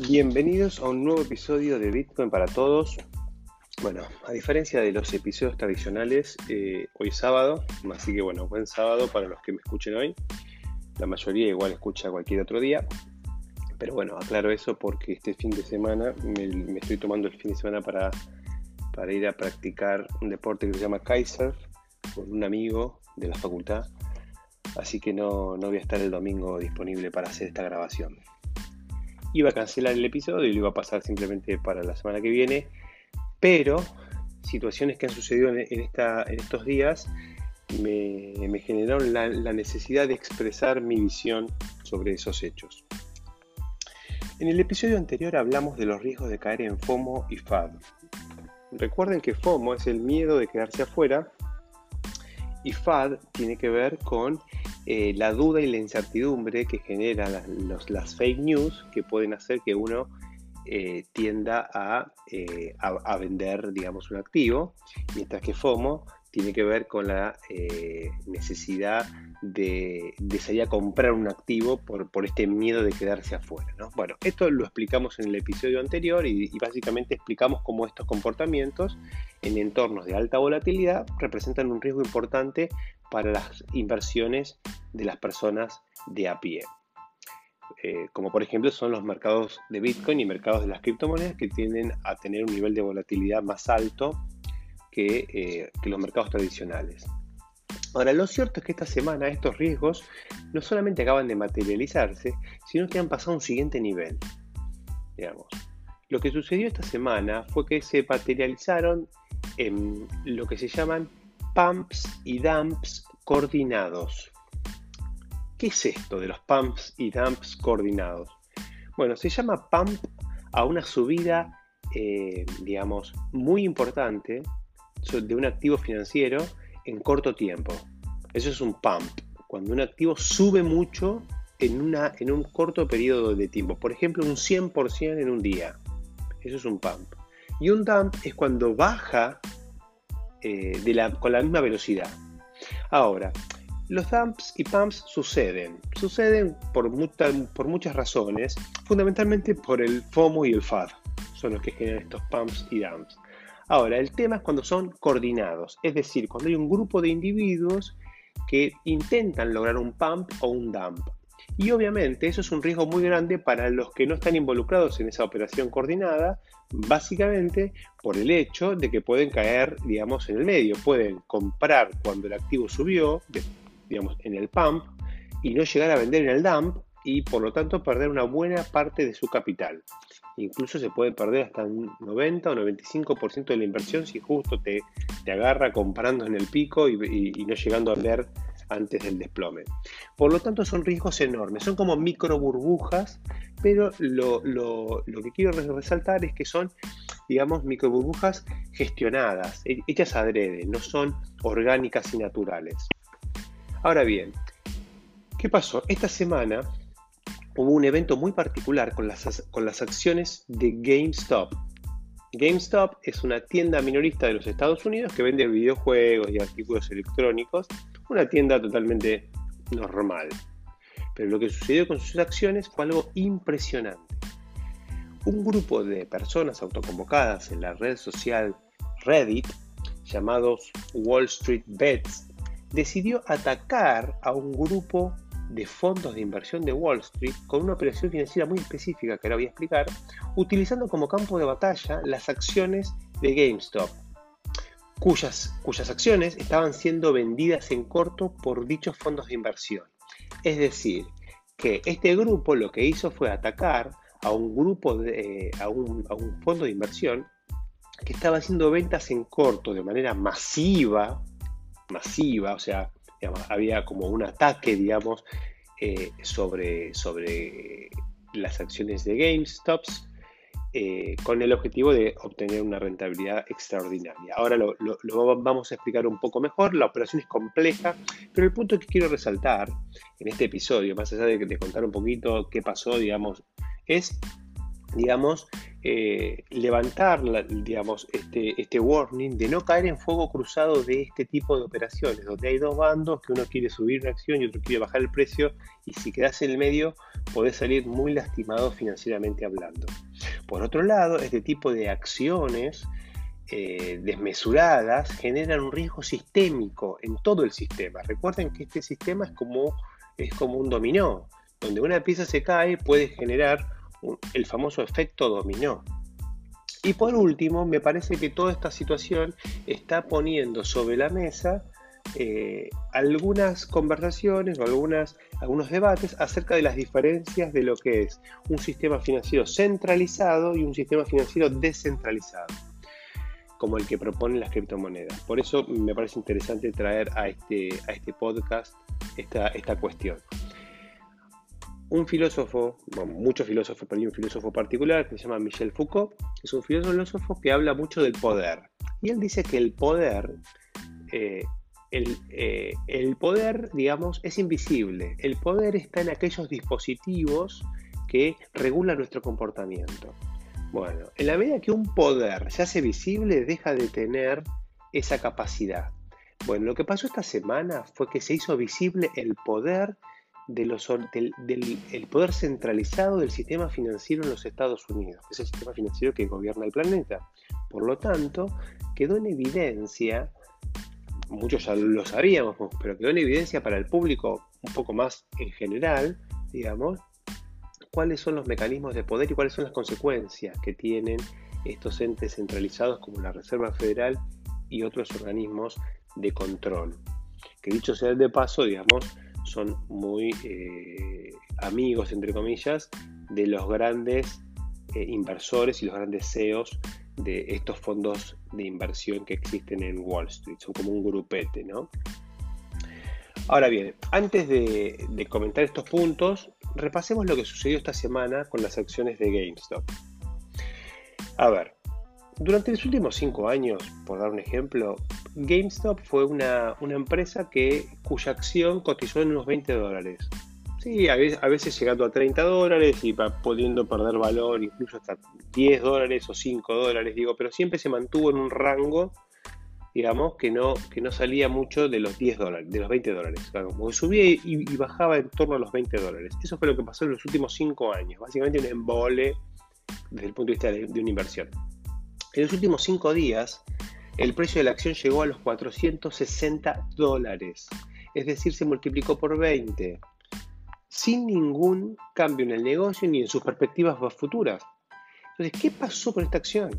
Bienvenidos a un nuevo episodio de Bitcoin para todos. Bueno, a diferencia de los episodios tradicionales, eh, hoy es sábado, así que bueno, buen sábado para los que me escuchen hoy. La mayoría igual escucha cualquier otro día. Pero bueno, aclaro eso porque este fin de semana me, estoy tomando el fin de semana para, para ir a practicar un deporte que se llama Kaiser con un amigo de la facultad. Así que no, no voy a estar el domingo disponible para hacer esta grabación iba a cancelar el episodio y lo iba a pasar simplemente para la semana que viene, pero situaciones que han sucedido en, esta, en estos días me, generaron la, necesidad de expresar mi visión sobre esos hechos. En el episodio anterior hablamos de los riesgos de caer en FOMO y FAD. Recuerden que FOMO es el miedo de quedarse afuera y FAD tiene que ver con eh, la duda y la incertidumbre que genera las, fake news que pueden hacer que uno eh, tienda eh, a, a, vender, digamos, un activo, mientras que FOMO tiene que ver con la necesidad de, comprar un activo por, este miedo de quedarse afuera. Bueno, esto lo explicamos en el episodio anterior y, y básicamente explicamos cómo estos comportamientos en entornos de alta volatilidad representan un riesgo importante para las inversiones de las personas de a pie. Eh, como por ejemplo son los mercados de Bitcoin y mercados de las criptomonedas que tienden a tener un nivel de volatilidad más alto que, eh, que los mercados tradicionales. Ahora, lo cierto es que esta semana estos riesgos no solamente acaban de materializarse, sino que han pasado a un siguiente nivel. Digamos. Lo que sucedió esta semana fue que se materializaron en lo que se llaman pumps y dumps coordinados. ¿Qué es esto de los pumps y dumps coordinados? Bueno, se llama pump a una subida, eh, digamos, muy importante de un activo financiero en corto tiempo. Eso es un pump, cuando un activo sube mucho en, una, en un corto periodo de tiempo. Por ejemplo, un 100% en un día. Eso es un pump. Y un dump es cuando baja eh, con la misma velocidad. Ahora, los dumps y pumps suceden. Suceden por, por muchas razones, fundamentalmente por el FOMO y el FAD. Son los que generan estos pumps y dumps. Ahora, el tema es cuando son coordinados, es decir, cuando hay un grupo de individuos que intentan lograr un pump o un dump. Y obviamente eso es un riesgo muy grande para los que no están involucrados en esa operación coordinada, básicamente por el hecho de que pueden caer, digamos, en el medio. Pueden comprar cuando el activo subió, digamos, en el pump, y no llegar a vender en el dump, y por lo tanto perder una buena parte de su capital. Incluso se puede perder hasta un 90 o 95% de la inversión si justo te, te agarra comprando en el pico y, no llegando a ver antes del desplome. Por lo tanto, son riesgos enormes, son como micro burbujas, pero lo, que quiero resaltar es que son, digamos, micro burbujas gestionadas, hechas adrede, no son orgánicas y naturales. Ahora bien, ¿qué pasó? Esta semana hubo un evento muy particular con las, con las acciones de GameStop. GameStop es una tienda minorista de los Estados Unidos que vende videojuegos y artículos electrónicos una tienda totalmente normal. Pero lo que sucedió con sus acciones fue algo impresionante. Un grupo de personas autoconvocadas en la red social Reddit, llamados Wall Street Bets, decidió atacar a un grupo de fondos de inversión de Wall Street con una operación financiera muy específica que ahora voy a explicar, utilizando como campo de batalla las acciones de GameStop, cuyas, cuyas acciones estaban siendo vendidas en corto por dichos fondos de inversión. Es decir, que este grupo lo que hizo fue atacar a un grupo, de, a, un, fondo de inversión que estaba haciendo ventas en corto de manera masiva, masiva, o sea, había como un ataque, digamos, eh, sobre, sobre las acciones de GameStops eh, con el objetivo de obtener una rentabilidad extraordinaria. Ahora lo, vamos a explicar un poco mejor, la operación es compleja, pero el punto que quiero resaltar en este episodio, más allá de, de contar un poquito qué pasó, digamos, es digamos, eh, levantar, digamos, este, este warning de no caer en fuego cruzado de este tipo de operaciones, donde hay dos bandos que uno quiere subir una acción y otro quiere bajar el precio, y si quedas en el medio, podés salir muy lastimado financieramente hablando. Por otro lado, este tipo de acciones eh, desmesuradas generan un riesgo sistémico en todo el sistema. Recuerden que este sistema es como, es como un dominó, donde una pieza se cae puede generar el famoso efecto dominó. Y por último, me parece que toda esta situación está poniendo sobre la mesa eh, algunas conversaciones o algunas, algunos debates acerca de las diferencias de lo que es un sistema financiero centralizado y un sistema financiero descentralizado, como el que proponen las criptomonedas. Por eso me parece interesante traer a este, a este podcast esta, esta cuestión un filósofo, muchos filósofos, pero hay un filósofo particular que se llama Michel Foucault, es un filósofo que habla mucho del poder. Y él dice que el poder, eh, el, eh, el, poder, digamos, es invisible. El poder está en aquellos dispositivos que regulan nuestro comportamiento. Bueno, en la medida que un poder se hace visible, deja de tener esa capacidad. Bueno, lo que pasó esta semana fue que se hizo visible el poder del, el poder centralizado del sistema financiero en los Estados Unidos, que es el sistema financiero que gobierna el planeta. Por lo tanto, quedó en evidencia, muchos ya lo sabíamos, pero quedó en evidencia para el público un poco más en general, digamos, cuáles son los mecanismos de poder y cuáles son las consecuencias que tienen estos entes centralizados como la Reserva Federal y otros organismos de control. Que dicho sea de paso, digamos, son muy eh, amigos, entre comillas, de los grandes eh, inversores y los grandes CEOs de estos fondos de inversión que existen en Wall Street. Son como un grupete, ¿no? Ahora bien, antes de, de comentar estos puntos, repasemos lo que sucedió esta semana con las acciones de GameStop. A ver, durante los últimos cinco años, por dar un ejemplo, GameStop fue una, empresa que, cuya acción cotizó en unos 20 dólares. Sí, a veces, llegando a 30 dólares y pudiendo perder valor incluso hasta 10 dólares o 5 dólares, digo, pero siempre se mantuvo en un rango, digamos, que no, que no salía mucho de los 10 dólares, de los 20 dólares. como subía y, bajaba en torno a los 20 dólares. Eso fue lo que pasó en los últimos 5 años, básicamente un embole desde el punto de vista de una inversión. En los últimos cinco días, el precio de la acción llegó a los 460 dólares, es decir, se multiplicó por 20, sin ningún cambio en el negocio ni en sus perspectivas futuras. Entonces, ¿qué pasó con esta acción?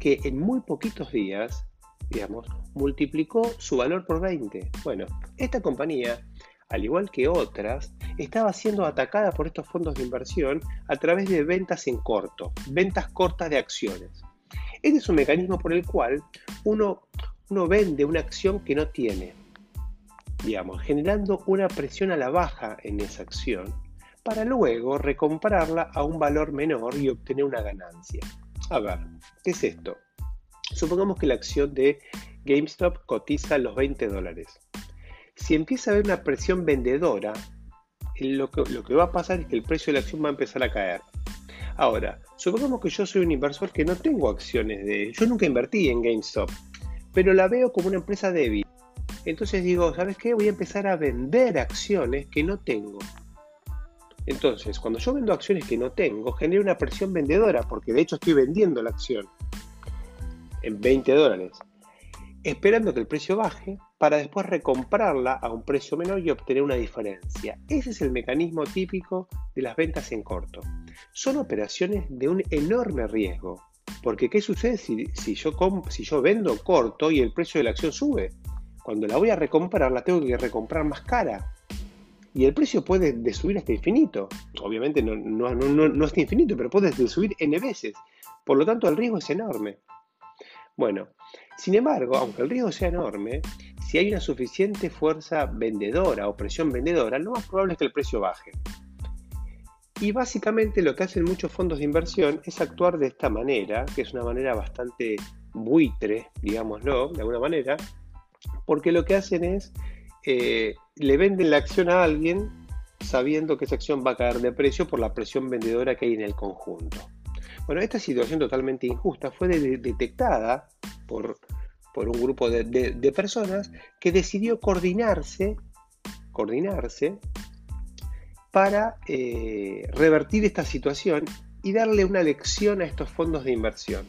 Que en muy poquitos días, digamos, multiplicó su valor por 20. Bueno, esta compañía, al igual que otras, estaba siendo atacada por estos fondos de inversión a través de ventas en corto, ventas cortas de acciones. Este es un mecanismo por el cual uno, vende una acción que no tiene, digamos, generando una presión a la baja en esa acción para luego recomprarla a un valor menor y obtener una ganancia. A ver, ¿qué es esto? Supongamos que la acción de GameStop cotiza los 20 dólares. Si empieza a haber una presión vendedora, lo que va a pasar es que el precio de la acción va a empezar a caer. Ahora, supongamos que yo soy un inversor que no tengo acciones de... Yo nunca invertí en GameStop, pero la veo como una empresa débil. Entonces digo, ¿sabes qué? Voy a empezar a vender acciones que no tengo. Entonces, cuando yo vendo acciones que no tengo, genera una presión vendedora, porque de hecho estoy vendiendo la acción en 20 dólares, esperando que el precio baje para después recomprarla a un precio menor y obtener una diferencia. Ese es el mecanismo típico de las ventas en corto. Son operaciones de un enorme riesgo, porque ¿qué sucede si, yo, vendo corto y el precio de la acción sube? Cuando la voy a recomprar, la tengo que recomprar más cara. Y el precio puede subir hasta infinito. Obviamente no, no, infinito, pero puede subir n veces. Por lo tanto, el riesgo es enorme. Bueno, sin embargo, aunque el riesgo sea enorme, si hay una suficiente fuerza vendedora o presión vendedora, lo más probable es que el precio baje. Y básicamente lo que hacen muchos fondos de inversión es actuar de esta manera, que es una manera bastante buitre, digámoslo, de alguna manera, porque lo que hacen es, eh, le venden la acción a alguien sabiendo que esa acción va a caer de precio por la presión vendedora que hay en el conjunto. Bueno, esta situación totalmente injusta fue detectada por, un grupo de, personas que decidió coordinarse, coordinarse para eh, revertir esta situación y darle una lección a estos fondos de inversión.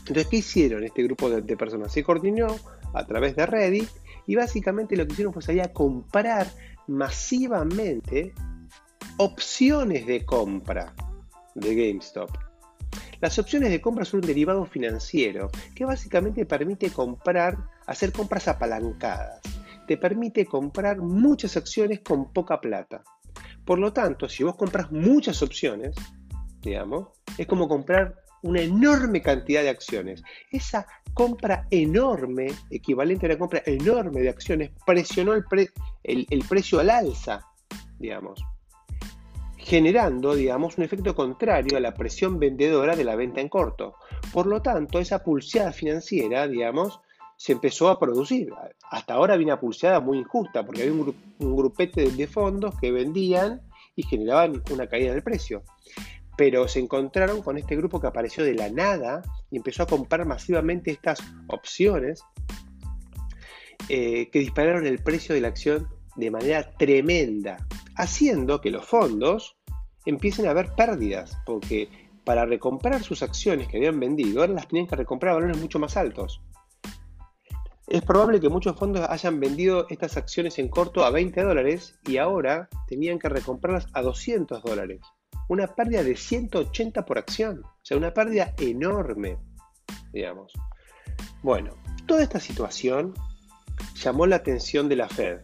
Entonces, ¿qué hicieron este grupo de, personas? Se coordinó a través de Reddit y básicamente lo que hicieron fue salir a comprar masivamente opciones de compra de GameStop. Las opciones de compra son un derivado financiero que básicamente permite comprar, hacer compras apalancadas. Te permite comprar muchas acciones con poca plata. Por lo tanto, si vos compras muchas opciones, digamos, es como comprar una enorme cantidad de acciones. Esa compra enorme, equivalente a una compra enorme de acciones, presionó el, el, precio al alza, digamos, generando, digamos, un efecto contrario a la presión vendedora de la venta en corto. Por lo tanto, esa pulseada financiera, digamos, se empezó a producir. Hasta ahora había una pulseada muy injusta, porque había un, grupete de fondos que vendían y generaban una caída del precio pero se encontraron con este grupo que apareció de la nada y empezó a comprar masivamente estas opciones eh, que dispararon el precio de la acción de manera tremenda, haciendo que los fondos empiecen a haber pérdidas, porque para recomprar sus acciones que habían vendido, ahora las tenían que recomprar a valores mucho más altos. Es probable que muchos fondos hayan vendido estas acciones en corto a 20 dólares y ahora tenían que recomprarlas a 200 dólares una pérdida de 180 por acción, o sea, una pérdida enorme, digamos. Bueno, toda esta situación llamó la atención de la Fed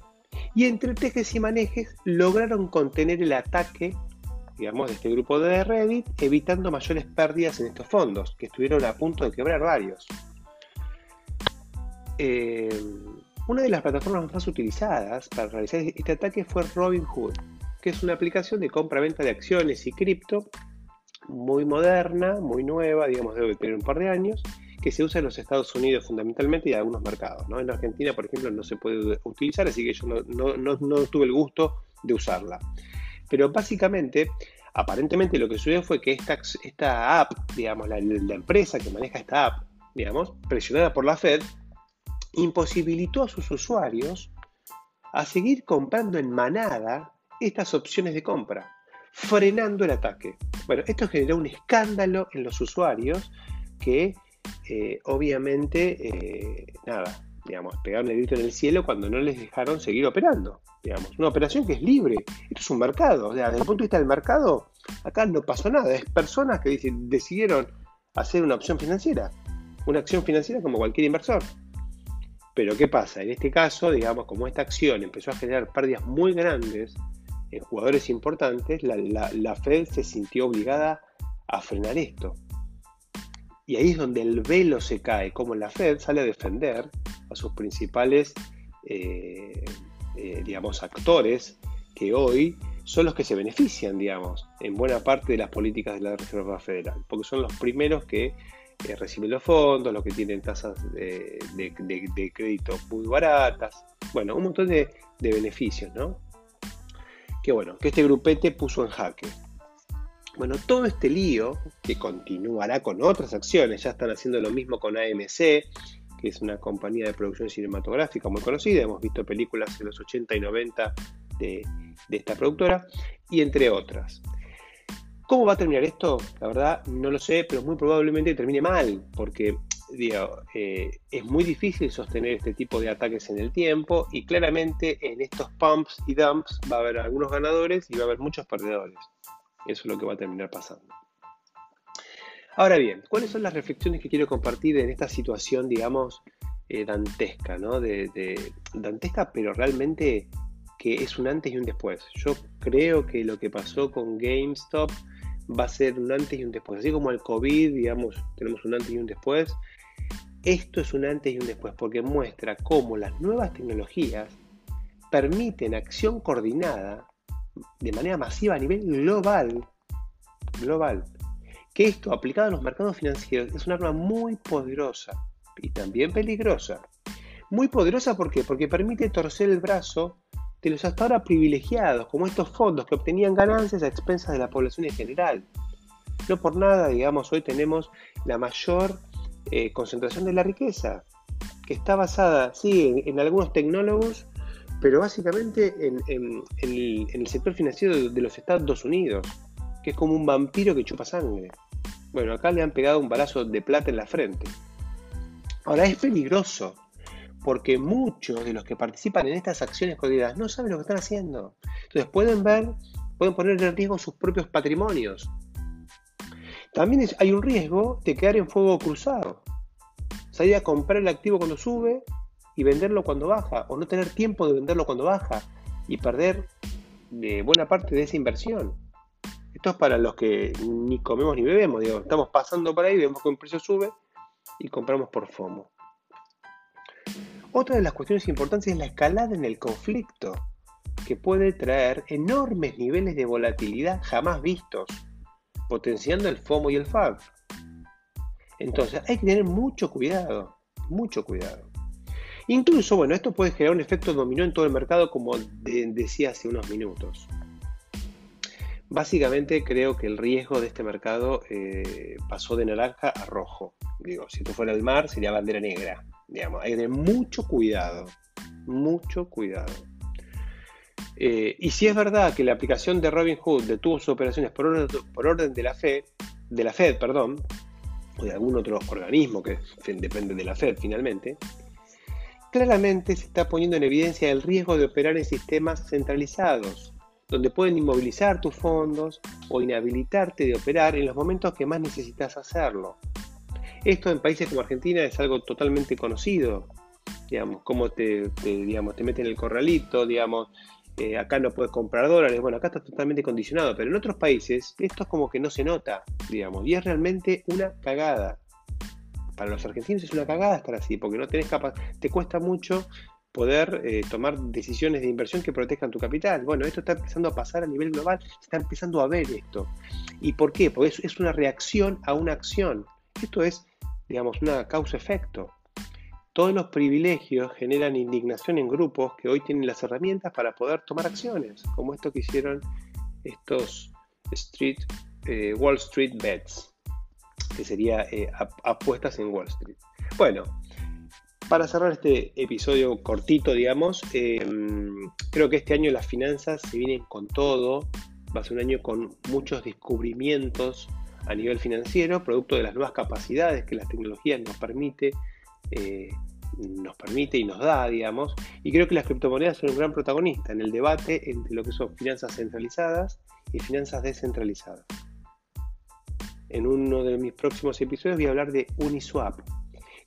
y entre tejes y manejes lograron contener el ataque, digamos, de este grupo de Reddit, evitando mayores pérdidas en estos fondos, que estuvieron a punto de quebrar varios. Eh, una de las plataformas más utilizadas para realizar este ataque fue Robinhood, que es una aplicación de compra-venta de acciones y cripto muy moderna, muy nueva, digamos, debe tener un par de años, que se usa en los Estados Unidos fundamentalmente y en algunos mercados. ¿no? En Argentina, por ejemplo, no se puede utilizar, así que yo no, tuve el gusto de usarla. Pero básicamente, aparentemente lo que sucedió fue que esta, esta app, digamos, la, empresa que maneja esta app, digamos, presionada por la Fed, imposibilitó a sus usuarios a seguir comprando en manada estas opciones de compra, frenando el ataque. Bueno, esto generó un escándalo en los usuarios que eh, obviamente, eh, nada, digamos, pegaron el grito en el cielo cuando no les dejaron seguir operando. Digamos, una operación que es libre. Esto es un mercado. desde el punto de vista del mercado, acá no pasó nada. Es personas que decidieron hacer una opción financiera. Una acción financiera como cualquier inversor. Pero ¿qué pasa? En este caso, digamos, como esta acción empezó a generar pérdidas muy grandes en jugadores importantes, la, Fed se sintió obligada a frenar esto. Y ahí es donde el velo se cae, como la Fed sale a defender a sus principales, eh, eh, digamos, actores que hoy son los que se benefician, digamos, en buena parte de las políticas de la Reserva Federal, porque son los primeros que eh, reciben los fondos, los que tienen tasas de, crédito muy baratas, bueno, un montón de, de beneficios, ¿no? que bueno, que este grupete puso en jaque. Bueno, todo este lío, que continuará con otras acciones, ya están haciendo lo mismo con AMC, que es una compañía de producción cinematográfica muy conocida, hemos visto películas en los 80 y 90 de, esta productora, y entre otras. ¿Cómo va a terminar esto? La verdad no lo sé, pero muy probablemente termine mal, porque digo, eh, es muy difícil sostener este tipo de ataques en el tiempo y claramente en estos pumps y dumps va a haber algunos ganadores y va a haber muchos perdedores. Eso es lo que va a terminar pasando. Ahora bien, ¿cuáles son las reflexiones que quiero compartir en esta situación, digamos, eh, dantesca, ¿no? Dantesca, pero realmente que es un antes y un después. Yo creo que lo que pasó con GameStop va a ser un antes y un después. Así como el COVID, digamos, tenemos un antes y un después, esto es un antes y un después porque muestra cómo las nuevas tecnologías permiten acción coordinada de manera masiva a nivel global, global. Que esto aplicado a los mercados financieros es un arma muy poderosa y también peligrosa. Muy poderosa ¿por porque permite torcer el brazo de los hasta ahora privilegiados, como estos fondos que obtenían ganancias a expensas de la población en general. No por nada, digamos, hoy tenemos la mayor eh, concentración de la riqueza, que está basada, sí, en, algunos tecnólogos, pero básicamente en, el, sector financiero de, los Estados Unidos, que es como un vampiro que chupa sangre. Bueno, acá le han pegado un balazo de plata en la frente. Ahora es peligroso, porque muchos de los que participan en estas acciones cotidianas no saben lo que están haciendo. Entonces pueden ver, pueden poner en riesgo sus propios patrimonios. También hay un riesgo de quedar en fuego cruzado. Salir a comprar el activo cuando sube y venderlo cuando baja, o no tener tiempo de venderlo cuando baja y perder de buena parte de esa inversión. Esto es para los que ni comemos ni bebemos, estamos pasando por ahí, vemos que un precio sube y compramos por FOMO. Otra de las cuestiones importantes es la escalada en el conflicto, que puede traer enormes niveles de volatilidad jamás vistos, potenciando el FOMO y el FAB. Entonces hay que tener mucho cuidado, mucho cuidado. Incluso, bueno, esto puede generar un efecto dominó en todo el mercado, como decía hace unos minutos. Básicamente creo que el riesgo de este mercado eh, pasó de naranja a rojo. Digo, si esto fuera el mar, sería bandera negra. Digamos, hay que tener mucho cuidado, mucho cuidado. Eh, y si es verdad que la aplicación de Robinhood detuvo sus operaciones por orden, por orden de la Fed, de la Fed, perdón, o de algún otro organismo que depende de la Fed finalmente, claramente se está poniendo en evidencia el riesgo de operar en sistemas centralizados, donde pueden inmovilizar tus fondos o inhabilitarte de operar en los momentos que más necesitas hacerlo. Esto en países como Argentina es algo totalmente conocido, digamos, cómo te, digamos, te meten el corralito, digamos, eh, acá no puedes comprar dólares, bueno, acá está totalmente condicionado, pero en otros países esto es como que no se nota, digamos, y es realmente una cagada. Para los argentinos es una cagada estar así, porque no tenés capaz, te cuesta mucho poder eh, tomar decisiones de inversión que protejan tu capital. Bueno, esto está empezando a pasar a nivel global, está empezando a ver esto. ¿Y por qué? Porque es una reacción a una acción. Esto es, digamos, una causa-efecto. Todos los privilegios generan indignación en grupos que hoy tienen las herramientas para poder tomar acciones, como esto que hicieron estos street, eh, Wall Street Bets, que sería eh, apuestas en Wall Street. Bueno, para cerrar este episodio cortito, digamos, em, creo que este año las finanzas se vienen con todo. Va a ser un año con muchos descubrimientos a nivel financiero, producto de las nuevas capacidades que las tecnologías nos permite eh, nos permite y nos da, digamos, y creo que las criptomonedas son un gran protagonista en el debate entre lo que son finanzas centralizadas y finanzas descentralizadas. En uno de mis próximos episodios voy a hablar de Uniswap,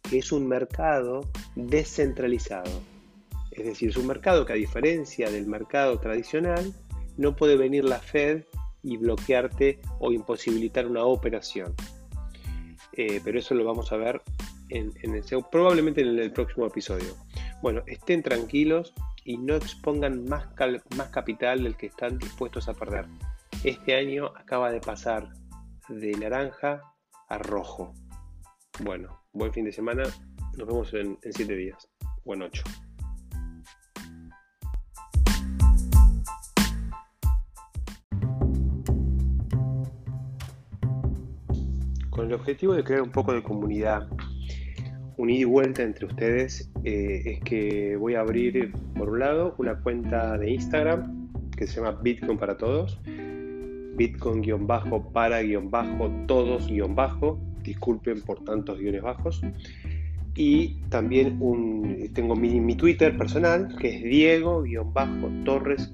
que es un mercado descentralizado. Es decir, es un mercado que a diferencia del mercado tradicional, no puede venir la Fed y bloquearte o imposibilitar una operación. Eh, pero eso lo vamos a ver en, probablemente en el próximo episodio. Bueno, estén tranquilos y no expongan más, más capital del que están dispuestos a perder. Este año acaba de pasar de naranja a rojo. Bueno, buen fin de semana. Nos vemos en 7 días o en 8. Con el objetivo de crear un poco de comunidad un ida y vuelta entre ustedes eh, es que voy a abrir, por un lado, una cuenta de Instagram que se llama Bitcoin para Todos. Bitcoin-para-todos-bajo. Disculpen por tantos guiones bajos. Y también tengo mi, Twitter personal, que es Diego-Torres-.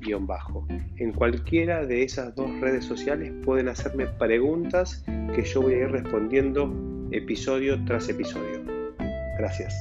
En cualquiera de esas dos redes sociales pueden hacerme preguntas que yo voy a ir respondiendo episodio tras episodio. Gracias.